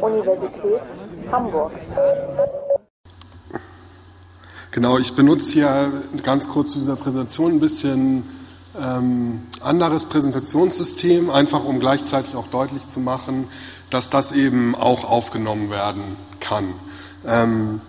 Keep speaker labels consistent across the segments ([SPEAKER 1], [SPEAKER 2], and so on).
[SPEAKER 1] Universität Hamburg.
[SPEAKER 2] Genau, ich benutze hier ganz kurz zu dieser Präsentation ein bisschen ähm, anderes Präsentationssystem, einfach um gleichzeitig auch deutlich zu machen, dass das eben auch aufgenommen werden kann. Ähm,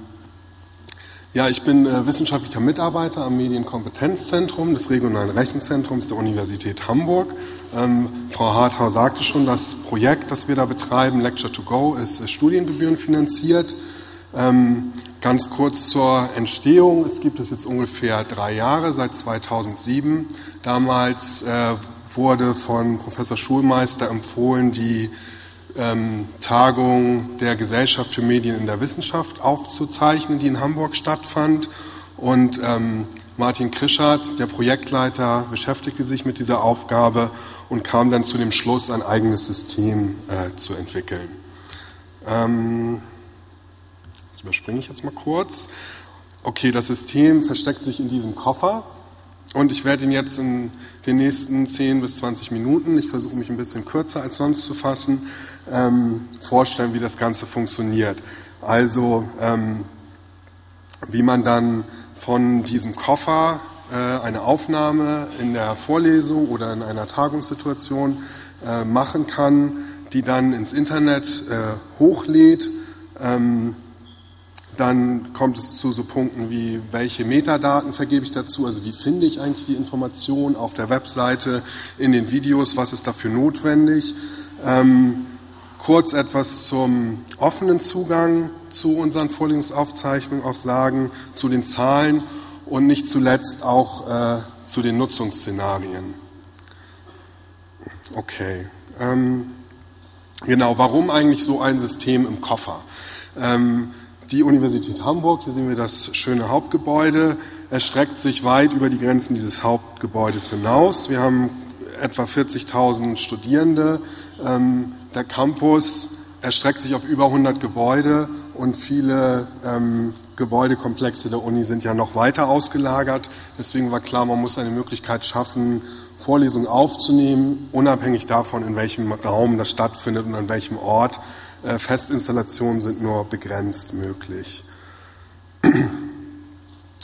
[SPEAKER 2] ja, ich bin äh, wissenschaftlicher Mitarbeiter am Medienkompetenzzentrum des Regionalen Rechenzentrums der Universität Hamburg. Ähm, Frau Hartau sagte schon, das Projekt, das wir da betreiben, Lecture to Go, ist äh, studiengebührenfinanziert. Ähm, ganz kurz zur Entstehung. Es gibt es jetzt ungefähr drei Jahre, seit 2007. Damals äh, wurde von Professor Schulmeister empfohlen, die ähm, Tagung der Gesellschaft für Medien in der Wissenschaft aufzuzeichnen, die in Hamburg stattfand. Und ähm, Martin Krischert, der Projektleiter, beschäftigte sich mit dieser Aufgabe und kam dann zu dem Schluss, ein eigenes System äh, zu entwickeln. Ähm, das überspringe ich jetzt mal kurz. Okay, das System versteckt sich in diesem Koffer und ich werde ihn jetzt in den nächsten 10 bis 20 Minuten, ich versuche mich ein bisschen kürzer als sonst zu fassen, ähm, vorstellen, wie das Ganze funktioniert. Also ähm, wie man dann von diesem Koffer äh, eine Aufnahme in der Vorlesung oder in einer Tagungssituation äh, machen kann, die dann ins Internet äh, hochlädt. Ähm, dann kommt es zu so Punkten wie, welche Metadaten vergebe ich dazu, also wie finde ich eigentlich die Information auf der Webseite, in den Videos, was ist dafür notwendig. Ähm, kurz etwas zum offenen Zugang zu unseren Vorlesungsaufzeichnungen auch sagen, zu den Zahlen und nicht zuletzt auch äh, zu den Nutzungsszenarien. Okay. Ähm, genau, warum eigentlich so ein System im Koffer? Ähm, die Universität Hamburg, hier sehen wir das schöne Hauptgebäude, erstreckt sich weit über die Grenzen dieses Hauptgebäudes hinaus. Wir haben etwa 40.000 Studierende. Ähm, der Campus erstreckt sich auf über 100 Gebäude und viele ähm, Gebäudekomplexe der Uni sind ja noch weiter ausgelagert. Deswegen war klar, man muss eine Möglichkeit schaffen, Vorlesungen aufzunehmen, unabhängig davon, in welchem Raum das stattfindet und an welchem Ort. Äh, Festinstallationen sind nur begrenzt möglich.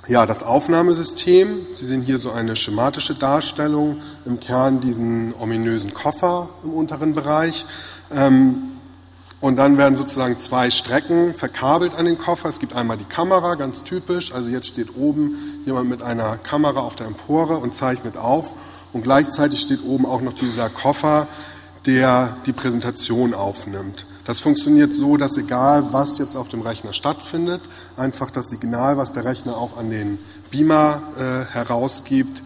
[SPEAKER 2] Ja, das Aufnahmesystem, Sie sehen hier so eine schematische Darstellung, im Kern diesen ominösen Koffer im unteren Bereich. Ähm, und dann werden sozusagen zwei Strecken verkabelt an den Koffer. Es gibt einmal die Kamera, ganz typisch. Also jetzt steht oben jemand mit einer Kamera auf der Empore und zeichnet auf. Und gleichzeitig steht oben auch noch dieser Koffer, der die Präsentation aufnimmt. Das funktioniert so, dass egal was jetzt auf dem Rechner stattfindet, einfach das Signal, was der Rechner auch an den Beamer äh, herausgibt,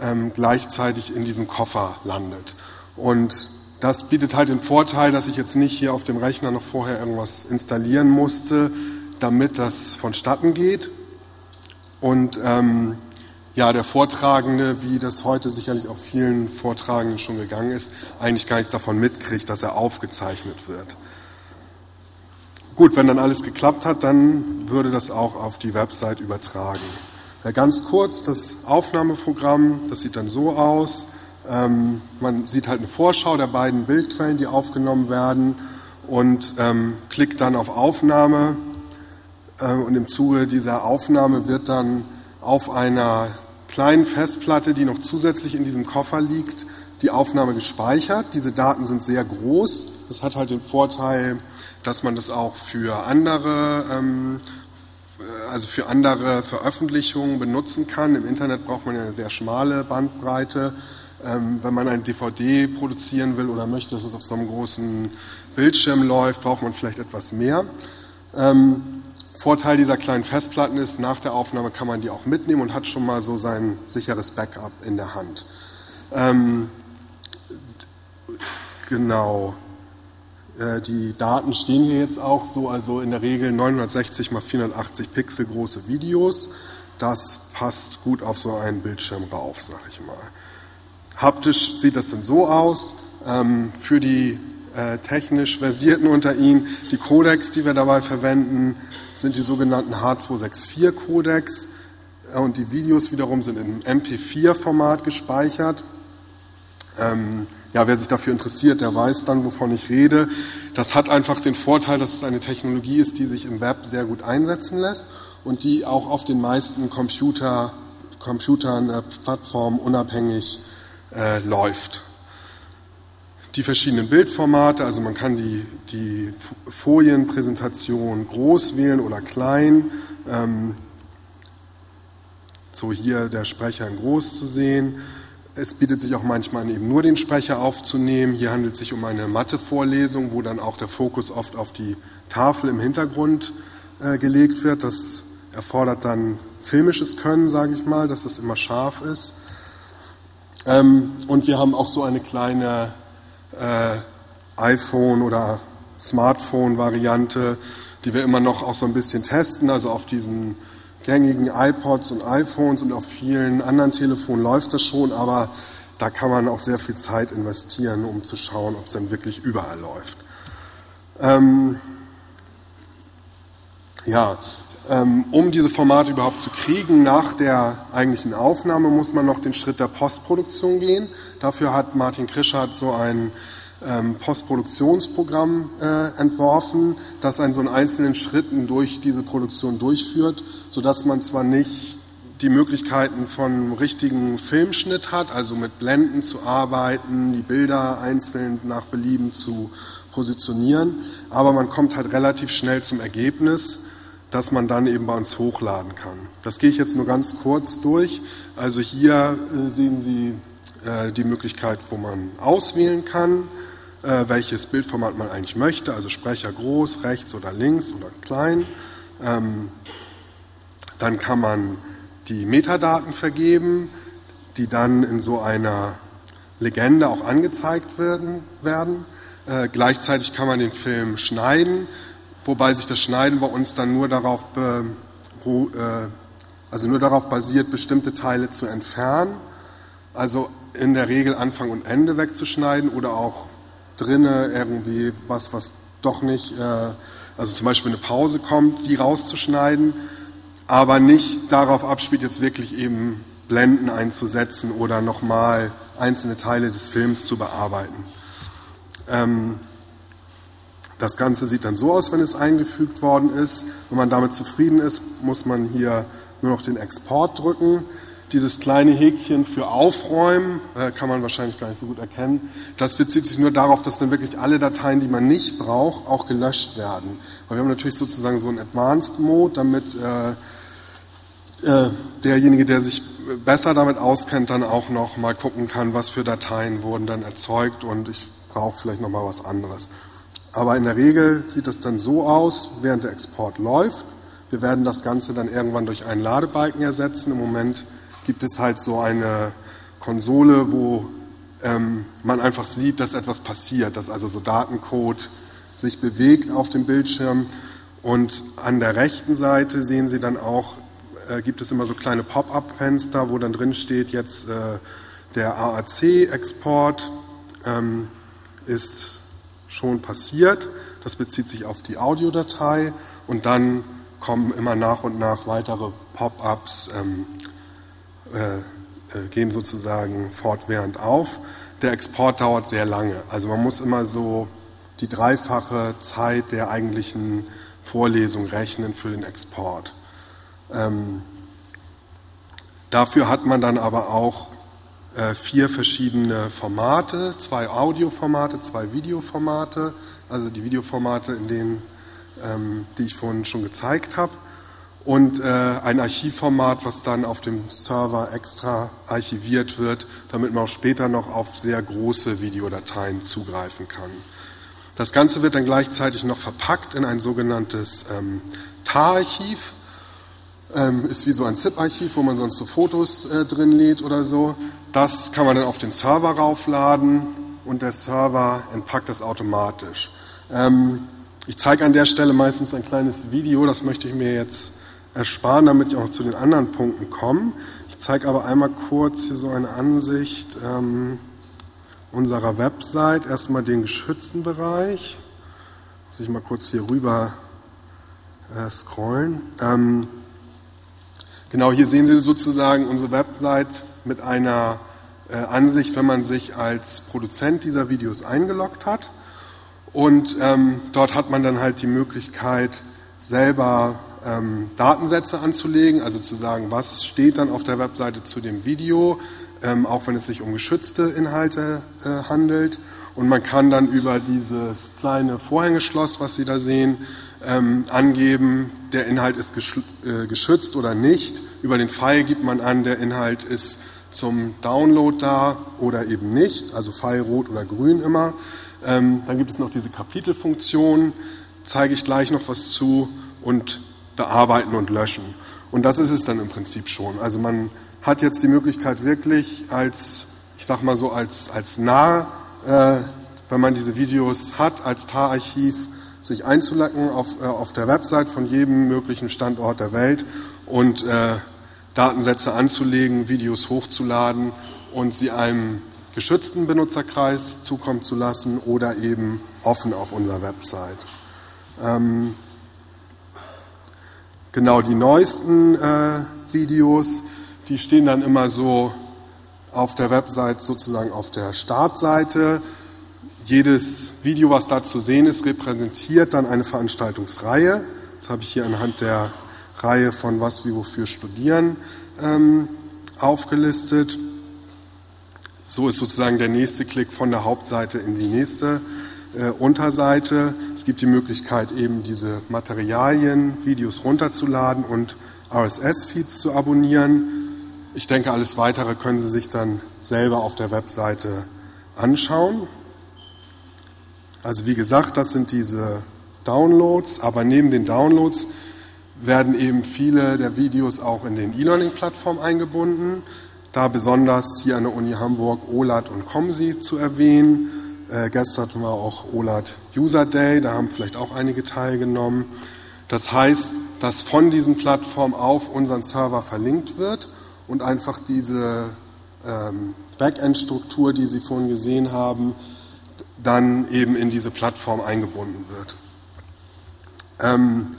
[SPEAKER 2] ähm, gleichzeitig in diesem Koffer landet. Und das bietet halt den Vorteil, dass ich jetzt nicht hier auf dem Rechner noch vorher irgendwas installieren musste, damit das vonstatten geht. Und ähm, ja, der Vortragende, wie das heute sicherlich auch vielen Vortragenden schon gegangen ist, eigentlich gar nichts davon mitkriegt, dass er aufgezeichnet wird. Gut, wenn dann alles geklappt hat, dann würde das auch auf die Website übertragen. Ja, ganz kurz, das Aufnahmeprogramm, das sieht dann so aus. Ähm, man sieht halt eine Vorschau der beiden Bildquellen, die aufgenommen werden und ähm, klickt dann auf Aufnahme. Äh, und im Zuge dieser Aufnahme wird dann auf einer kleinen Festplatte, die noch zusätzlich in diesem Koffer liegt, die Aufnahme gespeichert. Diese Daten sind sehr groß. Das hat halt den Vorteil, dass man das auch für andere, ähm, äh, also für andere Veröffentlichungen benutzen kann. Im Internet braucht man ja eine sehr schmale Bandbreite. Ähm, wenn man ein DVD produzieren will oder möchte, dass es auf so einem großen Bildschirm läuft, braucht man vielleicht etwas mehr. Ähm, Vorteil dieser kleinen Festplatten ist, nach der Aufnahme kann man die auch mitnehmen und hat schon mal so sein sicheres Backup in der Hand. Ähm, genau. Äh, die Daten stehen hier jetzt auch so, also in der Regel 960 mal 480 Pixel große Videos. Das passt gut auf so einen Bildschirm rauf, sag ich mal. Haptisch sieht das dann so aus. Ähm, für die äh, technisch Versierten unter Ihnen, die Codecs, die wir dabei verwenden, sind die sogenannten H264 Codecs und die Videos wiederum sind im MP4-Format gespeichert. Ähm, ja, wer sich dafür interessiert, der weiß dann, wovon ich rede. Das hat einfach den Vorteil, dass es eine Technologie ist, die sich im Web sehr gut einsetzen lässt und die auch auf den meisten Computer, Computern, äh, Plattformen unabhängig äh, läuft. Die verschiedenen Bildformate, also man kann die, die Folienpräsentation groß wählen oder klein. Ähm, so hier der Sprecher in groß zu sehen. Es bietet sich auch manchmal an, eben nur den Sprecher aufzunehmen. Hier handelt es sich um eine Mathe-Vorlesung, wo dann auch der Fokus oft auf die Tafel im Hintergrund äh, gelegt wird. Das erfordert dann filmisches Können, sage ich mal, dass das immer scharf ist. Ähm, und wir haben auch so eine kleine äh, iPhone- oder Smartphone-Variante, die wir immer noch auch so ein bisschen testen, also auf diesen gängigen iPods und iPhones und auf vielen anderen Telefonen läuft das schon, aber da kann man auch sehr viel Zeit investieren, um zu schauen, ob es dann wirklich überall läuft. Ähm, ja, um diese Formate überhaupt zu kriegen, nach der eigentlichen Aufnahme muss man noch den Schritt der Postproduktion gehen. Dafür hat Martin Krischert so ein ähm, Postproduktionsprogramm äh, entworfen, das einen so in einzelnen Schritten durch diese Produktion durchführt, sodass man zwar nicht die Möglichkeiten von richtigen Filmschnitt hat, also mit Blenden zu arbeiten, die Bilder einzeln nach Belieben zu positionieren, aber man kommt halt relativ schnell zum Ergebnis, dass man dann eben bei uns hochladen kann. Das gehe ich jetzt nur ganz kurz durch. Also hier äh, sehen Sie äh, die Möglichkeit, wo man auswählen kann äh, welches Bildformat man eigentlich möchte, also Sprecher groß, rechts oder links oder klein. Ähm, dann kann man die Metadaten vergeben, die dann in so einer Legende auch angezeigt werden. gleichzeitig kann man den Film schneiden, wobei sich das Schneiden bei uns dann nur darauf, äh, also nur darauf basiert, bestimmte Teile zu entfernen. Also in der Regel Anfang und Ende wegzuschneiden oder auch drinne irgendwie was, was doch nicht, äh, also zum Beispiel eine Pause kommt, die rauszuschneiden, aber nicht darauf abspielt, jetzt wirklich eben Blenden einzusetzen oder nochmal einzelne Teile des Films zu bearbeiten. Ähm, das Ganze sieht dann so aus, wenn es eingefügt worden ist. Wenn man damit zufrieden ist, muss man hier nur noch den Export drücken. Dieses kleine Häkchen für Aufräumen äh, kann man wahrscheinlich gar nicht so gut erkennen. Das bezieht sich nur darauf, dass dann wirklich alle Dateien, die man nicht braucht, auch gelöscht werden. Weil wir haben natürlich sozusagen so einen Advanced Mode, damit äh, äh, derjenige, der sich besser damit auskennt, dann auch noch mal gucken kann, was für Dateien wurden dann erzeugt und ich brauche vielleicht noch mal was anderes. Aber in der Regel sieht das dann so aus, während der Export läuft. Wir werden das Ganze dann irgendwann durch einen Ladebalken ersetzen. Im Moment gibt es halt so eine Konsole, wo ähm, man einfach sieht, dass etwas passiert, dass also so Datencode sich bewegt auf dem Bildschirm. Und an der rechten Seite sehen Sie dann auch, äh, gibt es immer so kleine Pop-up-Fenster, wo dann drin steht, jetzt äh, der AAC-Export ähm, ist schon passiert. Das bezieht sich auf die Audiodatei und dann kommen immer nach und nach weitere Pop-ups, ähm, äh, äh, gehen sozusagen fortwährend auf. Der Export dauert sehr lange. Also man muss immer so die dreifache Zeit der eigentlichen Vorlesung rechnen für den Export. Ähm, dafür hat man dann aber auch vier verschiedene Formate, zwei Audioformate, zwei Videoformate, also die Videoformate, in denen, ähm, die ich vorhin schon gezeigt habe und äh, ein Archivformat, was dann auf dem Server extra archiviert wird, damit man auch später noch auf sehr große Videodateien zugreifen kann. Das Ganze wird dann gleichzeitig noch verpackt in ein sogenanntes ähm, TAR-Archiv. Ähm, ist wie so ein ZIP-Archiv, wo man sonst so Fotos äh, drin lädt oder so. Das kann man dann auf den Server raufladen und der Server entpackt das automatisch. Ähm, ich zeige an der Stelle meistens ein kleines Video, das möchte ich mir jetzt ersparen, damit ich auch zu den anderen Punkten komme. Ich zeige aber einmal kurz hier so eine Ansicht ähm, unserer Website. Erstmal den geschützten Bereich. Muss ich mal kurz hier rüber äh, scrollen. Ähm, genau, hier sehen Sie sozusagen unsere Website mit einer äh, Ansicht, wenn man sich als Produzent dieser Videos eingeloggt hat. Und ähm, dort hat man dann halt die Möglichkeit, selber ähm, Datensätze anzulegen, also zu sagen, was steht dann auf der Webseite zu dem Video, ähm, auch wenn es sich um geschützte Inhalte äh, handelt. Und man kann dann über dieses kleine Vorhängeschloss, was Sie da sehen, ähm, angeben, der Inhalt ist äh, geschützt oder nicht. Über den Pfeil gibt man an, der Inhalt ist zum Download da oder eben nicht, also Pfeil rot oder grün immer. Ähm, dann gibt es noch diese Kapitelfunktion, zeige ich gleich noch was zu und bearbeiten und löschen. Und das ist es dann im Prinzip schon. Also man hat jetzt die Möglichkeit wirklich als, ich sag mal so, als, als nah, äh, wenn man diese Videos hat, als TAR-Archiv, sich einzulacken auf, äh, auf der Website von jedem möglichen Standort der Welt und äh, Datensätze anzulegen, Videos hochzuladen und sie einem geschützten Benutzerkreis zukommen zu lassen oder eben offen auf unserer Website. Ähm, genau, die neuesten äh, Videos, die stehen dann immer so auf der Website sozusagen auf der Startseite. Jedes Video, was da zu sehen ist, repräsentiert dann eine Veranstaltungsreihe. Das habe ich hier anhand der Reihe von Was, wie, wofür studieren ähm, aufgelistet. So ist sozusagen der nächste Klick von der Hauptseite in die nächste äh, Unterseite. Es gibt die Möglichkeit, eben diese Materialien, Videos runterzuladen und RSS-Feeds zu abonnieren. Ich denke, alles Weitere können Sie sich dann selber auf der Webseite anschauen. Also wie gesagt, das sind diese Downloads, aber neben den Downloads werden eben viele der Videos auch in den E-Learning-Plattformen eingebunden. Da besonders hier an der Uni Hamburg OLAT und COMSI zu erwähnen. Äh, gestern war auch OLAT User Day, da haben vielleicht auch einige teilgenommen. Das heißt, dass von diesen Plattformen auf unseren Server verlinkt wird und einfach diese ähm, Backend-Struktur, die Sie vorhin gesehen haben, dann eben in diese Plattform eingebunden wird. Ähm,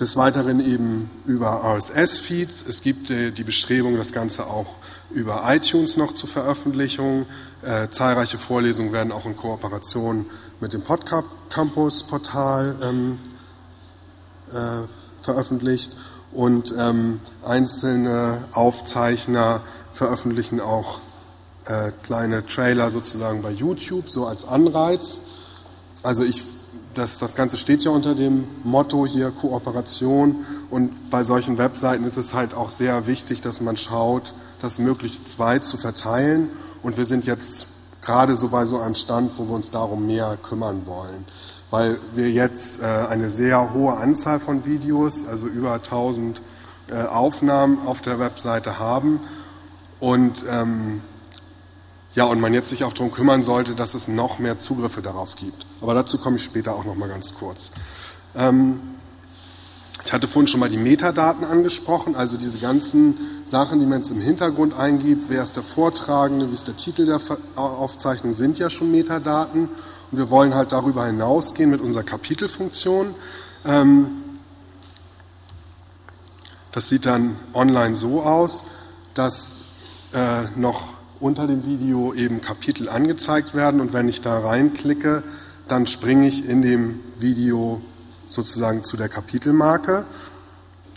[SPEAKER 2] des Weiteren eben über RSS-Feeds. Es gibt äh, die Bestrebung, das Ganze auch über iTunes noch zu veröffentlichen. Äh, zahlreiche Vorlesungen werden auch in Kooperation mit dem Podcampus-Portal ähm, äh, veröffentlicht und ähm, einzelne Aufzeichner veröffentlichen auch äh, kleine Trailer sozusagen bei YouTube, so als Anreiz. Also ich, das, das Ganze steht ja unter dem Motto hier Kooperation. Und bei solchen Webseiten ist es halt auch sehr wichtig, dass man schaut, das möglichst weit zu verteilen. Und wir sind jetzt gerade so bei so einem Stand, wo wir uns darum mehr kümmern wollen, weil wir jetzt äh, eine sehr hohe Anzahl von Videos, also über 1000 äh, Aufnahmen auf der Webseite haben. Und ähm, ja, und man jetzt sich auch darum kümmern sollte, dass es noch mehr Zugriffe darauf gibt. Aber dazu komme ich später auch noch mal ganz kurz. Ähm, ich hatte vorhin schon mal die Metadaten angesprochen, also diese ganzen Sachen, die man jetzt im Hintergrund eingibt. Wer ist der Vortragende, wie ist der Titel der Aufzeichnung, sind ja schon Metadaten. Und wir wollen halt darüber hinausgehen mit unserer Kapitelfunktion. Ähm, das sieht dann online so aus, dass äh, noch unter dem Video eben Kapitel angezeigt werden und wenn ich da reinklicke, dann springe ich in dem Video sozusagen zu der Kapitelmarke.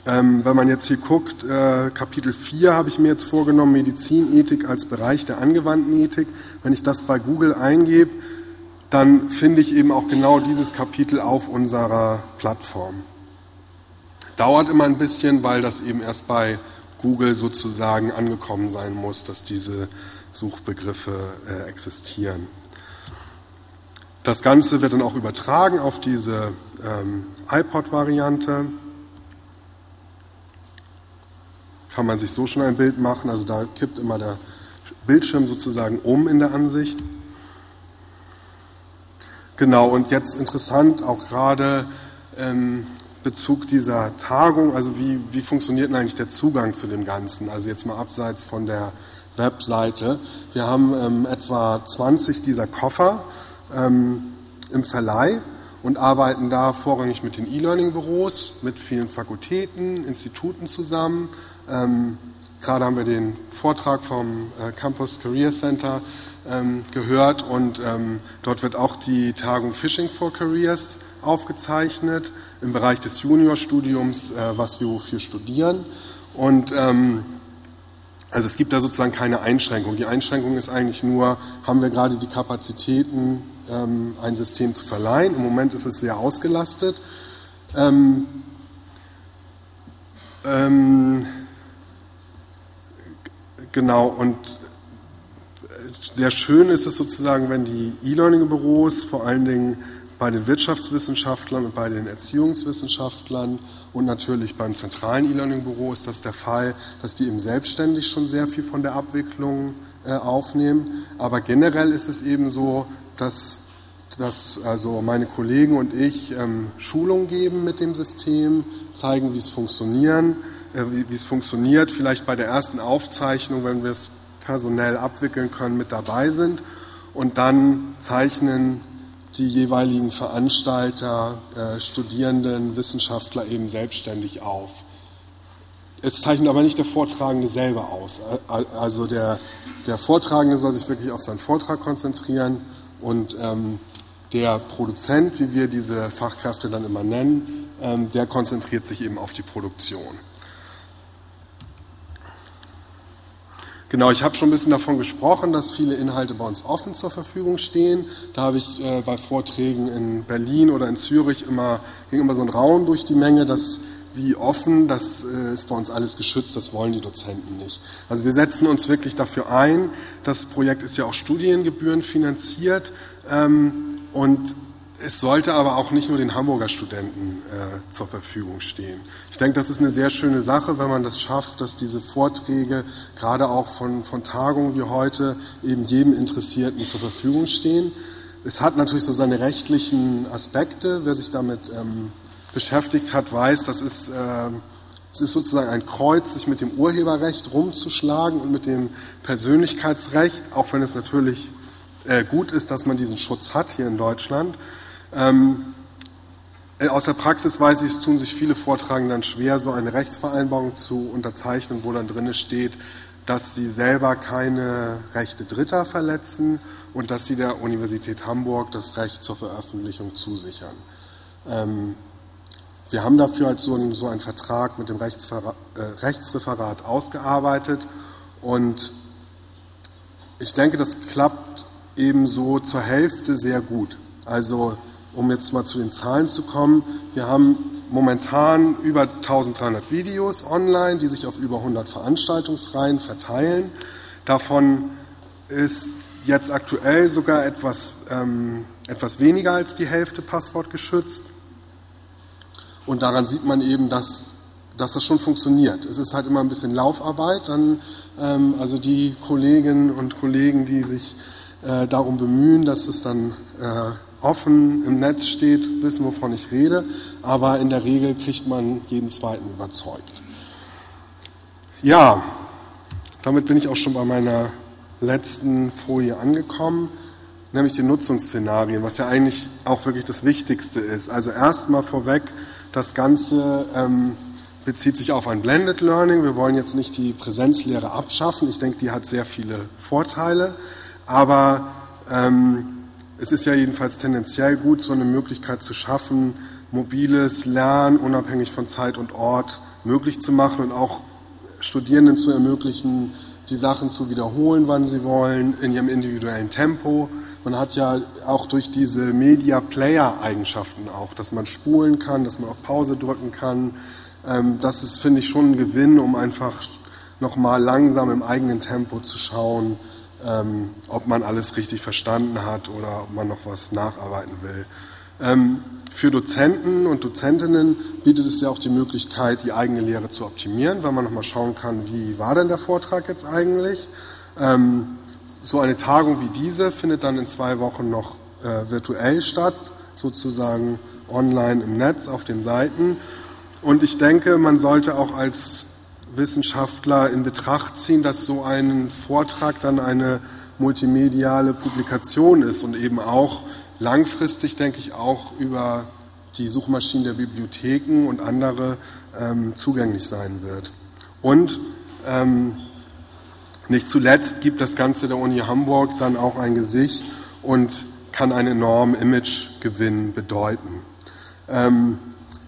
[SPEAKER 2] Ähm, wenn man jetzt hier guckt, äh, Kapitel 4 habe ich mir jetzt vorgenommen, Medizinethik als Bereich der angewandten Ethik. Wenn ich das bei Google eingebe, dann finde ich eben auch genau dieses Kapitel auf unserer Plattform. Dauert immer ein bisschen, weil das eben erst bei Google sozusagen angekommen sein muss, dass diese Suchbegriffe äh, existieren. Das Ganze wird dann auch übertragen auf diese ähm, iPod-Variante. Kann man sich so schon ein Bild machen, also da kippt immer der Bildschirm sozusagen um in der Ansicht. Genau, und jetzt interessant auch gerade ähm, Bezug dieser Tagung, also wie, wie funktioniert denn eigentlich der Zugang zu dem Ganzen? Also jetzt mal abseits von der Webseite. Wir haben ähm, etwa 20 dieser Koffer ähm, im Verleih und arbeiten da vorrangig mit den E-Learning-Büros, mit vielen Fakultäten, Instituten zusammen, ähm, gerade haben wir den Vortrag vom äh, Campus Career Center ähm, gehört und ähm, dort wird auch die Tagung Fishing for Careers aufgezeichnet im Bereich des Juniorstudiums, äh, was wir wofür studieren. Und ähm, also es gibt da sozusagen keine Einschränkung. Die Einschränkung ist eigentlich nur, haben wir gerade die Kapazitäten, ähm, ein System zu verleihen. Im Moment ist es sehr ausgelastet. Ähm, ähm, genau, und sehr schön ist es sozusagen, wenn die E-Learning-Büros vor allen Dingen bei den Wirtschaftswissenschaftlern und bei den Erziehungswissenschaftlern und natürlich beim zentralen E-Learning-Büro ist das der Fall, dass die eben selbstständig schon sehr viel von der Abwicklung äh, aufnehmen. Aber generell ist es eben so, dass, dass also meine Kollegen und ich ähm, Schulung geben mit dem System, zeigen, wie es funktionieren, äh, wie, wie es funktioniert, vielleicht bei der ersten Aufzeichnung, wenn wir es personell abwickeln können, mit dabei sind und dann zeichnen die jeweiligen Veranstalter, äh, Studierenden, Wissenschaftler eben selbstständig auf. Es zeichnet aber nicht der Vortragende selber aus. Also der, der Vortragende soll sich wirklich auf seinen Vortrag konzentrieren und ähm, der Produzent, wie wir diese Fachkräfte dann immer nennen, ähm, der konzentriert sich eben auf die Produktion. Genau, ich habe schon ein bisschen davon gesprochen, dass viele Inhalte bei uns offen zur Verfügung stehen. Da habe ich äh, bei Vorträgen in Berlin oder in Zürich immer, ging immer so ein Raun durch die Menge, dass wie offen, das äh, ist bei uns alles geschützt, das wollen die Dozenten nicht. Also wir setzen uns wirklich dafür ein. Das Projekt ist ja auch Studiengebühren finanziert ähm, und es sollte aber auch nicht nur den Hamburger Studenten äh, zur Verfügung stehen. Ich denke, das ist eine sehr schöne Sache, wenn man das schafft, dass diese Vorträge gerade auch von, von Tagungen wie heute eben jedem Interessierten zur Verfügung stehen. Es hat natürlich so seine rechtlichen Aspekte. Wer sich damit ähm, beschäftigt hat, weiß, das ist, äh, es ist sozusagen ein Kreuz, sich mit dem Urheberrecht rumzuschlagen und mit dem Persönlichkeitsrecht, auch wenn es natürlich äh, gut ist, dass man diesen Schutz hat hier in Deutschland. Ähm, äh, aus der Praxis weiß ich, es tun sich viele Vortragende dann schwer, so eine Rechtsvereinbarung zu unterzeichnen, wo dann drin steht, dass sie selber keine Rechte Dritter verletzen und dass sie der Universität Hamburg das Recht zur Veröffentlichung zusichern. Ähm, wir haben dafür halt so einen, so einen Vertrag mit dem Rechtsver äh, Rechtsreferat ausgearbeitet und ich denke, das klappt ebenso zur Hälfte sehr gut. Also um jetzt mal zu den Zahlen zu kommen, wir haben momentan über 1300 Videos online, die sich auf über 100 Veranstaltungsreihen verteilen. Davon ist jetzt aktuell sogar etwas, ähm, etwas weniger als die Hälfte passwortgeschützt. Und daran sieht man eben, dass, dass das schon funktioniert. Es ist halt immer ein bisschen Laufarbeit. Dann, ähm, also die Kolleginnen und Kollegen, die sich äh, darum bemühen, dass es dann offen im Netz steht, wissen, wovon ich rede, aber in der Regel kriegt man jeden zweiten überzeugt. Ja, damit bin ich auch schon bei meiner letzten Folie angekommen, nämlich die Nutzungsszenarien, was ja eigentlich auch wirklich das Wichtigste ist. Also erstmal vorweg, das Ganze ähm, bezieht sich auf ein Blended Learning. Wir wollen jetzt nicht die Präsenzlehre abschaffen. Ich denke, die hat sehr viele Vorteile, aber ähm, es ist ja jedenfalls tendenziell gut, so eine Möglichkeit zu schaffen, mobiles Lernen unabhängig von Zeit und Ort möglich zu machen und auch Studierenden zu ermöglichen, die Sachen zu wiederholen, wann sie wollen, in ihrem individuellen Tempo. Man hat ja auch durch diese Media Player Eigenschaften auch, dass man spulen kann, dass man auf Pause drücken kann. Ähm, das ist, finde ich, schon ein Gewinn, um einfach nochmal langsam im eigenen Tempo zu schauen, ähm, ob man alles richtig verstanden hat oder ob man noch was nacharbeiten will. Ähm, für Dozenten und Dozentinnen bietet es ja auch die Möglichkeit, die eigene Lehre zu optimieren, weil man nochmal schauen kann, wie war denn der Vortrag jetzt eigentlich. Ähm, so eine Tagung wie diese findet dann in zwei Wochen noch äh, virtuell statt, sozusagen online im Netz auf den Seiten. Und ich denke, man sollte auch als Wissenschaftler in Betracht ziehen, dass so ein Vortrag dann eine multimediale Publikation ist und eben auch langfristig, denke ich, auch über die Suchmaschinen der Bibliotheken und andere ähm, zugänglich sein wird. Und Ähm, nicht zuletzt gibt das Ganze der Uni Hamburg dann auch ein Gesicht und kann einen enormen Imagegewinn bedeuten. Ähm,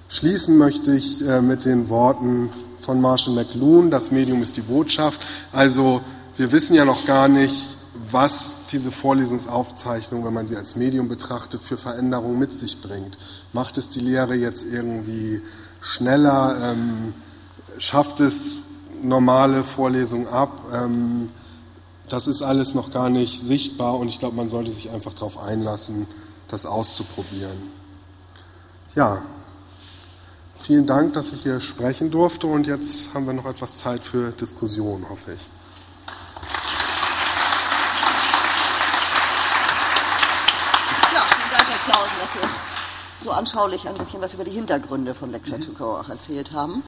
[SPEAKER 2] schließen möchte ich äh, mit den Worten von Marshall McLuhan, das Medium ist die Botschaft. Also wir wissen ja noch gar nicht, was diese Vorlesungsaufzeichnung, wenn man sie als Medium betrachtet, für Veränderungen mit sich bringt. Macht es die Lehre jetzt irgendwie schneller? Ähm, schafft es normale Vorlesungen ab? Ähm, das ist alles noch gar nicht sichtbar und ich glaube, man sollte sich einfach darauf einlassen, das auszuprobieren. Ja, vielen Dank, dass ich hier sprechen durfte und jetzt haben wir noch etwas Zeit für Diskussion, hoffe ich.
[SPEAKER 1] Ja, vielen Dank, Herr Klausen, dass Sie uns so anschaulich ein bisschen was über die Hintergründe von Lecture to Go auch erzählt haben.